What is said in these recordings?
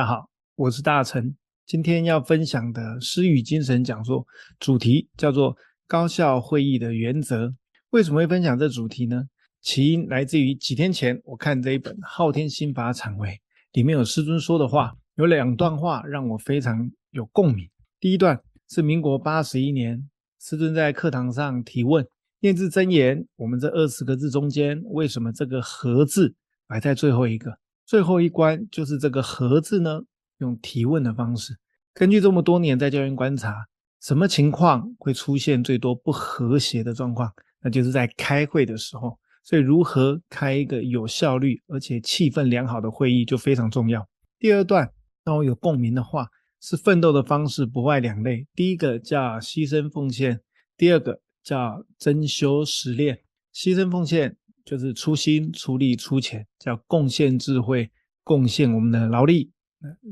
大家好，我是大成。今天要分享的诗语精神讲座主题叫做高效会议的原则。为什么会分享这主题呢？起因来自于几天前我看这一本《昊天心法阐微》，里面有师尊说的话，有两段话让我非常有共鸣。第一段是民国八十一年，师尊在课堂上提问：廿字真言，我们这二十个字中间，为什么这个“和”字摆在最后一个？最后一关就是这个“和”字呢？用提问的方式，根据这么多年在教院观察，什么情况会出现最多不和谐的状况？那就是在开会的时候。所以，如何开一个有效率而且气氛良好的会议就非常重要。第二段让我有共鸣的话是：奋斗的方式不外两类，第一个叫牺牲奉献，第二个叫真修实练。牺牲奉献。就是出心、出力、出钱，叫贡献智慧，贡献我们的劳力，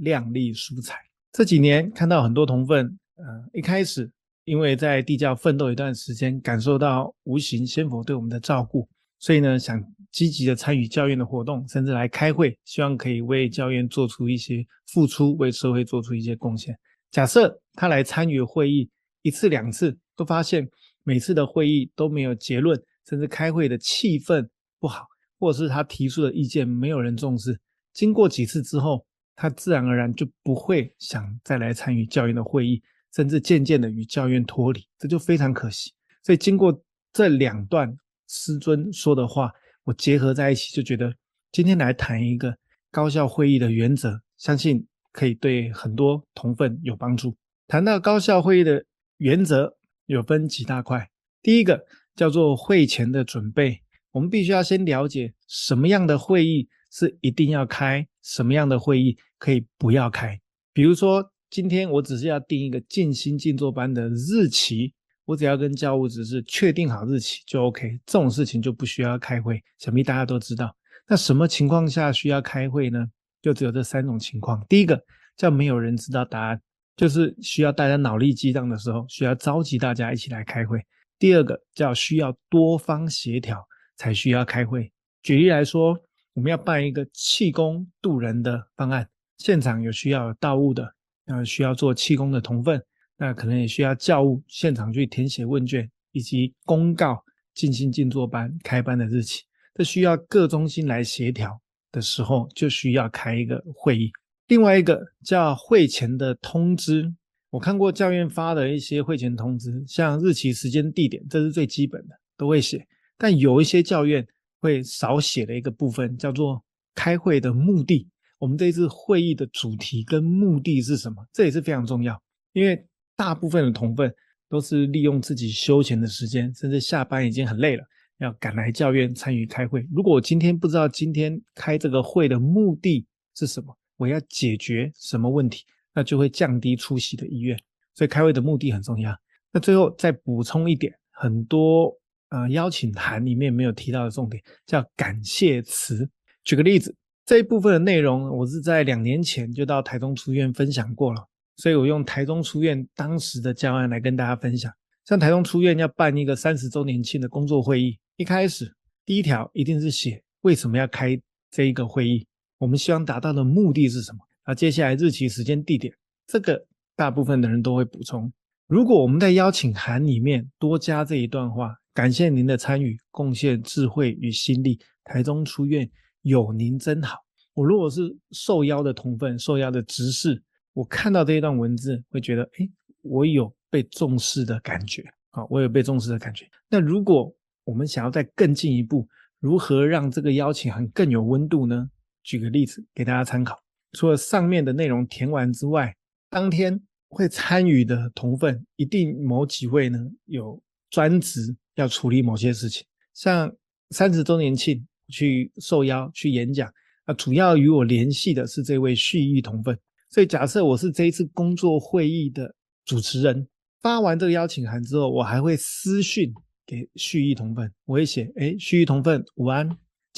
量力蔬菜。这几年看到很多同分，呃，一开始因为在地教奋斗一段时间，感受到无形仙佛对我们的照顾，所以呢，想积极的参与教院的活动，甚至来开会，希望可以为教院做出一些付出，为社会做出一些贡献。假设他来参与会议一次两次，都发现每次的会议都没有结论。甚至开会的气氛不好，或者是他提出的意见没有人重视，经过几次之后，他自然而然就不会想再来参与教员的会议，甚至渐渐的与教员脱离，这就非常可惜。所以经过这两段师尊说的话，我结合在一起，就觉得今天来谈一个高效会议的原则，相信可以对很多同分有帮助。谈到高效会议的原则，有分几大块，第一个。叫做会前的准备，我们必须要先了解什么样的会议是一定要开，什么样的会议可以不要开。比如说，今天我只是要定一个静心静坐班的日期，我只要跟教务只是确定好日期就 OK，这种事情就不需要开会。想必大家都知道。那什么情况下需要开会呢？就只有这三种情况。第一个叫没有人知道答案，就是需要大家脑力激荡的时候，需要召集大家一起来开会。第二个叫需要多方协调才需要开会。举例来说，我们要办一个气功渡人的方案，现场有需要有道务的，那需要做气功的同分，那可能也需要教务现场去填写问卷，以及公告静心静坐班开班的日期。这需要各中心来协调的时候，就需要开一个会议。另外一个叫会前的通知。我看过教院发的一些会前通知，像日期、时间、地点，这是最基本的，都会写。但有一些教院会少写的一个部分，叫做开会的目的。我们这一次会议的主题跟目的是什么？这也是非常重要，因为大部分的同分都是利用自己休闲的时间，甚至下班已经很累了，要赶来教院参与开会。如果我今天不知道今天开这个会的目的是什么，我要解决什么问题？那就会降低出席的意愿，所以开会的目的很重要。那最后再补充一点，很多呃邀请函里面没有提到的重点，叫感谢词。举个例子，这一部分的内容我是在两年前就到台中书院分享过了，所以我用台中书院当时的教案来跟大家分享。像台中书院要办一个三十周年庆的工作会议，一开始第一条一定是写为什么要开这一个会议，我们希望达到的目的是什么。那接下来日期、时间、地点，这个大部分的人都会补充。如果我们在邀请函里面多加这一段话，感谢您的参与、贡献智慧与心力，台中出院有您真好。我如果是受邀的同分、受邀的执事，我看到这一段文字，会觉得，哎，我有被重视的感觉。啊，我有被重视的感觉。那如果我们想要再更进一步，如何让这个邀请函更有温度呢？举个例子给大家参考。除了上面的内容填完之外，当天会参与的同奋一定某几位呢有专职要处理某些事情，像三十周年庆去受邀去演讲，啊，主要与我联系的是这位蓄意同奋，所以假设我是这一次工作会议的主持人，发完这个邀请函之后，我还会私讯给蓄意同奋，我会写，哎，蓄意同奋午安。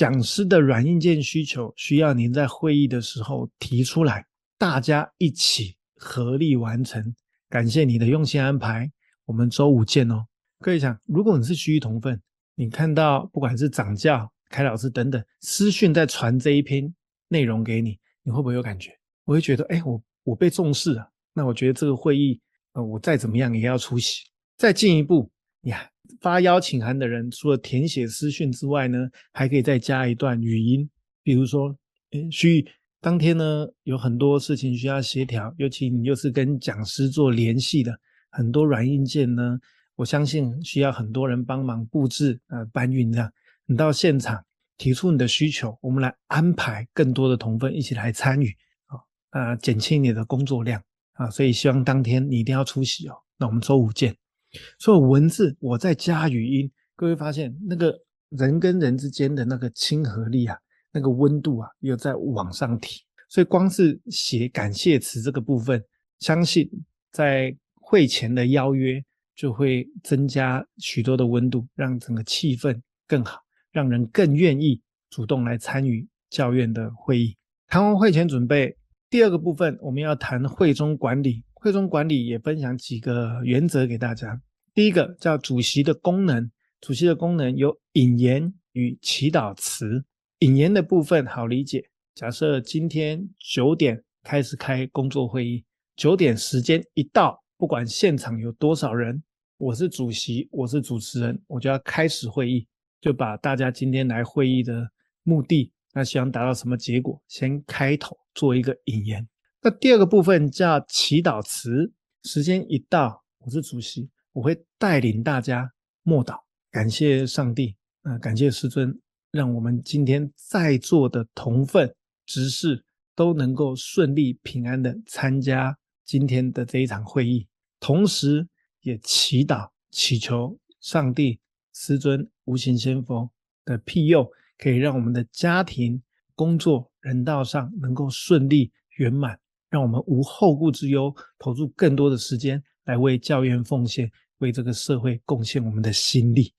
讲师的软硬件需求需要您在会议的时候提出来，大家一起合力完成。感谢你的用心安排，我们周五见哦。各位想，如果你是区域同分，你看到不管是掌教、开老师等等私讯在传这一篇内容给你，你会不会有感觉？我会觉得，哎，我我被重视了。那我觉得这个会议，呃，我再怎么样也要出席。再进一步，呀，发邀请函的人除了填写私讯之外呢，还可以再加一段语音，比如说，诶，徐当天呢有很多事情需要协调，尤其你又是跟讲师做联系的，很多软硬件呢，我相信需要很多人帮忙布置呃搬运这样。你到现场提出你的需求，我们来安排更多的同分一起来参与啊，呃，减轻你的工作量啊，所以希望当天你一定要出席哦。那我们周五见。所以文字我再加语音，各位发现那个人跟人之间的那个亲和力啊，那个温度啊，又在往上提。所以光是写感谢词这个部分，相信在会前的邀约就会增加许多的温度，让整个气氛更好，让人更愿意主动来参与教院的会议。谈完会前准备，第二个部分我们要谈会中管理。会中管理也分享几个原则给大家。第一个叫主席的功能，主席的功能有引言与祈祷词。引言的部分好理解，假设今天九点开始开工作会议，九点时间一到，不管现场有多少人，我是主席，我是主持人，我就要开始会议，就把大家今天来会议的目的，那希望达到什么结果，先开头做一个引言。那第二个部分叫祈祷词，时间一到，我是主席，我会带领大家默祷，感谢上帝，啊、感谢师尊，让我们今天在座的同奋执事都能够顺利平安的参加今天的这一场会议，同时也祈祷祈求上帝、师尊、无形仙佛的庇佑，可以让我们的家庭、工作、人道上能够顺利圆满。让我们无后顾之忧，投入更多的时间来为教院奉献，为这个社会贡献我们的心力。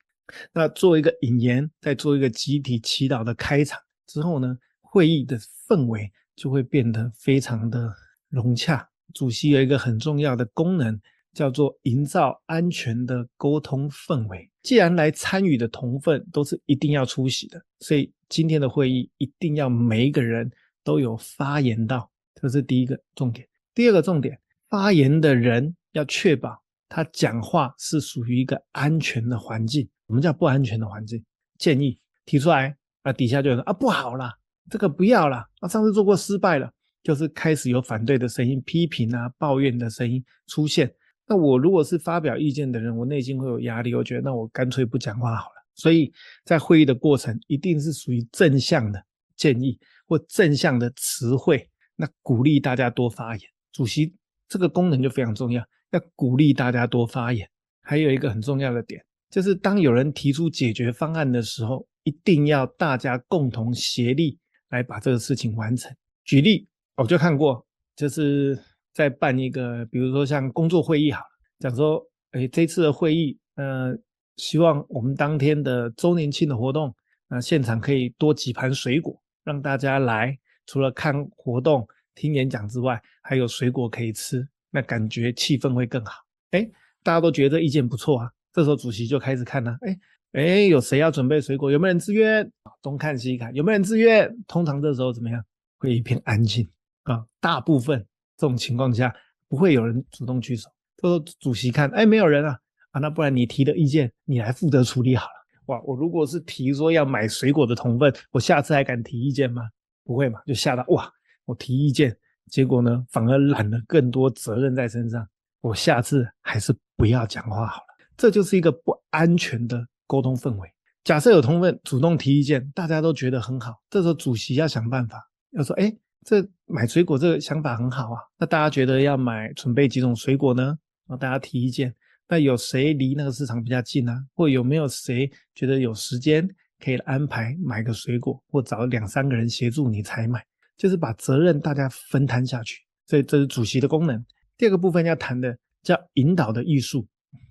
那做一个引言，再做一个集体祈祷的开场之后呢，会议的氛围就会变得非常的融洽。主席有一个很重要的功能，叫做营造安全的沟通氛围。既然来参与的同分都是一定要出席的，所以今天的会议一定要每一个人都有发言到。这是第一个重点。第二个重点，发言的人要确保他讲话是属于一个安全的环境。什么叫不安全的环境？建议提出来啊，底下就有人啊，不好啦，这个不要啦，啊，上次做过失败了，就是开始有反对的声音、批评啊、抱怨的声音出现。那我如果是发表意见的人，我内心会有压力，我觉得那我干脆不讲话好了。所以在会议的过程，一定是属于正向的建议或正向的词汇。那鼓励大家多发言，主席这个功能就非常重要，要鼓励大家多发言。还有一个很重要的点，就是当有人提出解决方案的时候，一定要大家共同协力来把这个事情完成。举例，我就看过，就是在办一个，比如说像工作会议好，讲说，哎，这次的会议，呃，希望我们当天的周年庆的活动，那现场可以多几盘水果，让大家来。除了看活动、听演讲之外，还有水果可以吃，那感觉气氛会更好。哎，大家都觉得意见不错啊。这时候主席就开始看了，哎哎，有谁要准备水果？有没有人自愿？东看西看，有没有人自愿？通常这时候怎么样？会一片安静啊。大部分这种情况下，不会有人主动举手。这时候主席看，哎，没有人啊，啊，那不然你提的意见，你来负责处理好了。哇，我如果是提说要买水果的同分，我下次还敢提意见吗？不会嘛？就吓到哇！我提意见，结果呢，反而揽了更多责任在身上。我下次还是不要讲话好了。这就是一个不安全的沟通氛围。假设有同奋主动提意见，大家都觉得很好，这时候主席要想办法，要说：哎，这买水果这个想法很好啊。那大家觉得要买准备几种水果呢？然后大家提意见。那有谁离那个市场比较近啊？或有没有谁觉得有时间？可以安排买个水果，或找两三个人协助你采买，就是把责任大家分摊下去。所以这是主席的功能。第二个部分要谈的叫引导的艺术，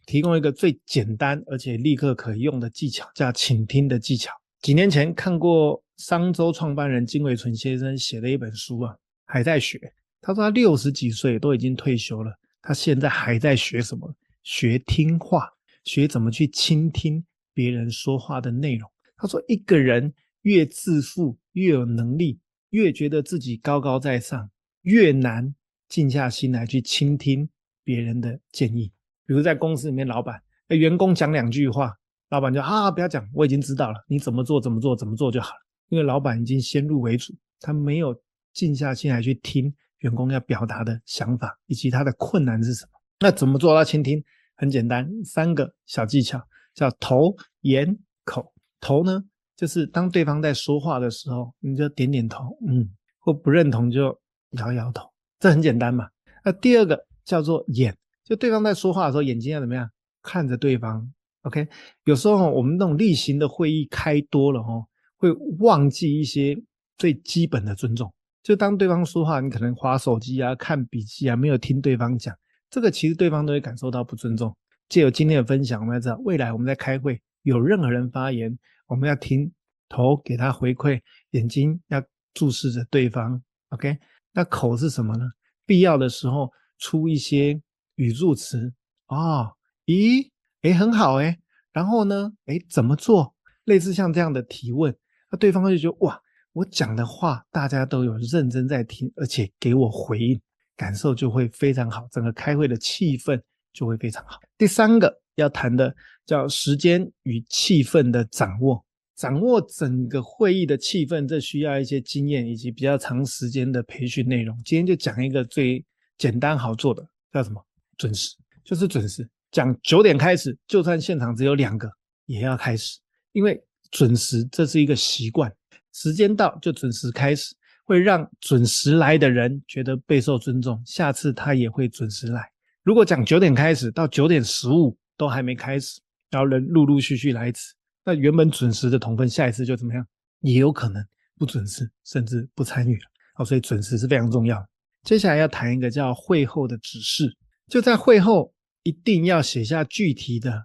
提供一个最简单而且立刻可用的技巧，叫倾听的技巧。几年前看过商周创办人金伟纯先生写的一本书啊，还在学。他说他六十几岁都已经退休了，他现在还在学什么？学听话，学怎么去倾听别人说话的内容。他说：“一个人越自负，越有能力，越觉得自己高高在上，越难静下心来去倾听别人的建议。比如在公司里面，老板，员工讲两句话，老板就啊，不要讲，我已经知道了，你怎么做怎么做怎么做就好了。因为老板已经先入为主，他没有静下心来去听员工要表达的想法以及他的困难是什么。那怎么做到倾听？很简单，三个小技巧，叫头、眼、口。头呢，就是当对方在说话的时候，你就点点头，嗯，或不认同就摇摇头，这很简单嘛。那第二个叫做眼。就对方在说话的时候，眼睛要怎么样看着对方？OK，有时候我们那种例行的会议开多了哦，会忘记一些最基本的尊重。就当对方说话，你可能划手机啊、看笔记啊，没有听对方讲，这个其实对方都会感受到不尊重。借由今天的分享，我们要知道，未来我们在开会，有任何人发言，我们要听头给他回馈，眼睛要注视着对方。OK，那口是什么呢？必要的时候出一些。语助词啊，咦，诶，很好诶，然后呢，诶，怎么做？类似像这样的提问，那对方就觉得哇，我讲的话大家都有认真在听，而且给我回应，感受就会非常好，整个开会的气氛就会非常好。第三个要谈的叫时间与气氛的掌握，掌握整个会议的气氛，这需要一些经验以及比较长时间的培训内容。今天就讲一个最简单好做的，叫什么？准时就是准时，讲九点开始，就算现场只有两个，也要开始，因为准时这是一个习惯，时间到就准时开始，会让准时来的人觉得备受尊重，下次他也会准时来。如果讲九点开始到九点十五都还没开始，然后人陆陆续续来一次，那原本准时的同分下一次就怎么样？也有可能不准时，甚至不参与了。好，所以准时是非常重要。接下来要谈一个叫会后的指示。就在会后，一定要写下具体的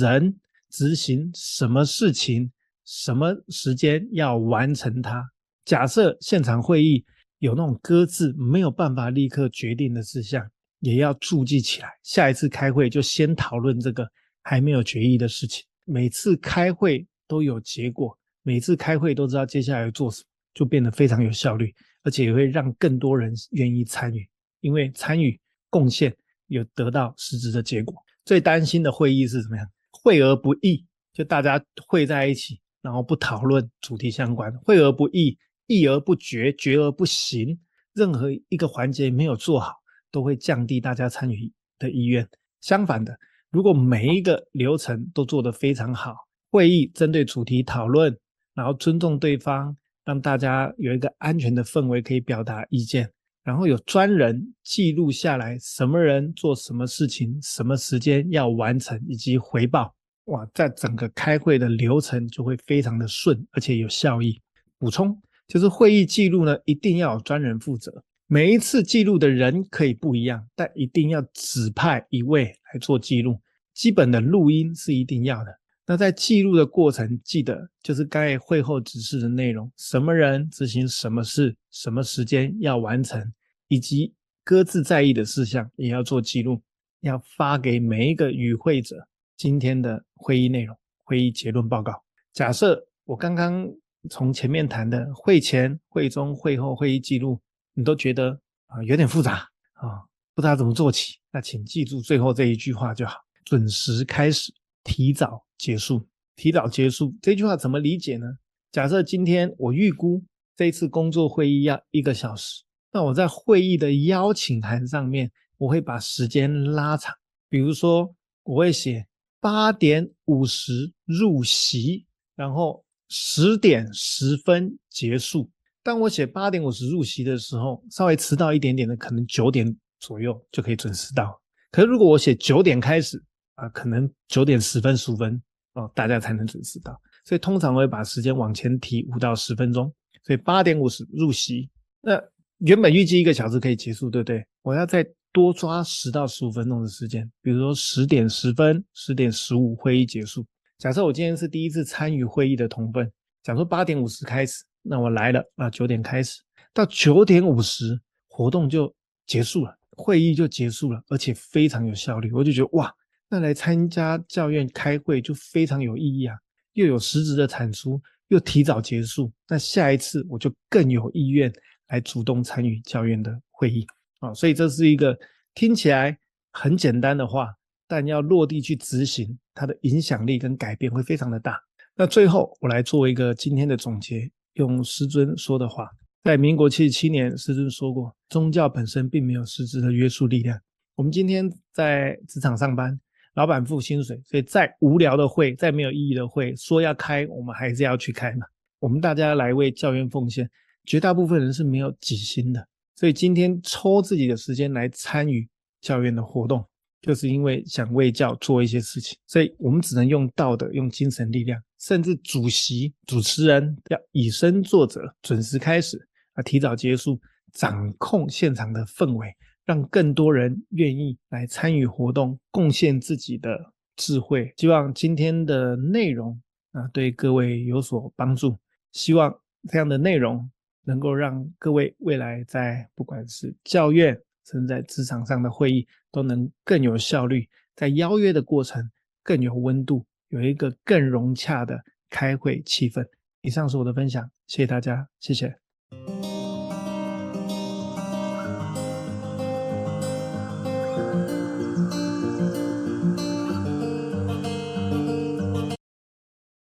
人执行什么事情，什么时间要完成它。假设现场会议有那种搁置没有办法立刻决定的事项，也要注记起来。下一次开会就先讨论这个还没有决议的事情。每次开会都有结果，每次开会都知道接下来要做什么，就变得非常有效率，而且也会让更多人愿意参与，因为参与贡献。有得到实质的结果。最担心的会议是怎么样？会而不议，就大家会在一起，然后不讨论主题相关；会而不议，议而不决，决而不行。任何一个环节没有做好，都会降低大家参与的意愿。相反的，如果每一个流程都做得非常好，会议针对主题讨论，然后尊重对方，让大家有一个安全的氛围可以表达意见。然后有专人记录下来，什么人做什么事情，什么时间要完成，以及回报。哇，在整个开会的流程就会非常的顺，而且有效益。补充就是会议记录呢，一定要有专人负责。每一次记录的人可以不一样，但一定要指派一位来做记录。基本的录音是一定要的。那在记录的过程，记得就是该会后指示的内容：什么人执行什么事，什么时间要完成，以及各自在意的事项也要做记录，要发给每一个与会者今天的会议内容、会议结论报告。假设我刚刚从前面谈的会前、会中、会后会议记录，你都觉得啊有点复杂啊，不知道怎么做起，那请记住最后这一句话就好：准时开始。提早结束，提早结束这句话怎么理解呢？假设今天我预估这次工作会议要一个小时，那我在会议的邀请函上面，我会把时间拉长，比如说我会写八点五十入席，然后十点十分结束。当我写八点五十入席的时候，稍微迟到一点点的，可能九点左右就可以准时到。可是如果我写九点开始，啊，可能九点十分、十五分哦，大家才能准时到，所以通常我会把时间往前提五到十分钟，所以八点五十入席。那原本预计一个小时可以结束，对不对？我要再多抓十到十五分钟的时间，比如说十点十分、十点十五会议结束。假设我今天是第一次参与会议的同分，假如八点五十开始，那我来了，那九点开始，到九点五十活动就结束了，会议就结束了，而且非常有效率，我就觉得哇。那来参加教院开会就非常有意义啊，又有实质的产出，又提早结束。那下一次我就更有意愿来主动参与教院的会议啊。所以这是一个听起来很简单的话，但要落地去执行，它的影响力跟改变会非常的大。那最后我来做一个今天的总结，用师尊说的话，在民国七十七年，师尊说过，宗教本身并没有实质的约束力量。我们今天在职场上班，老板付薪水，所以再无聊的会，再没有意义的会，说要开，我们还是要去开嘛。我们大家来为教院奉献，绝大部分人是没有己心的，所以今天抽自己的时间来参与教院的活动，就是因为想为教做一些事情。所以我们只能用道德、用精神力量，甚至主席、主持人要以身作则，准时开始啊，提早结束，掌控现场的氛围。让更多人愿意来参与活动，贡献自己的智慧。希望今天的内容啊，对各位有所帮助。希望这样的内容能够让各位未来在不管是教院，甚至在职场上的会议，都能更有效率，在邀约的过程更有温度，有一个更融洽的开会气氛。以上是我的分享，谢谢大家，谢谢。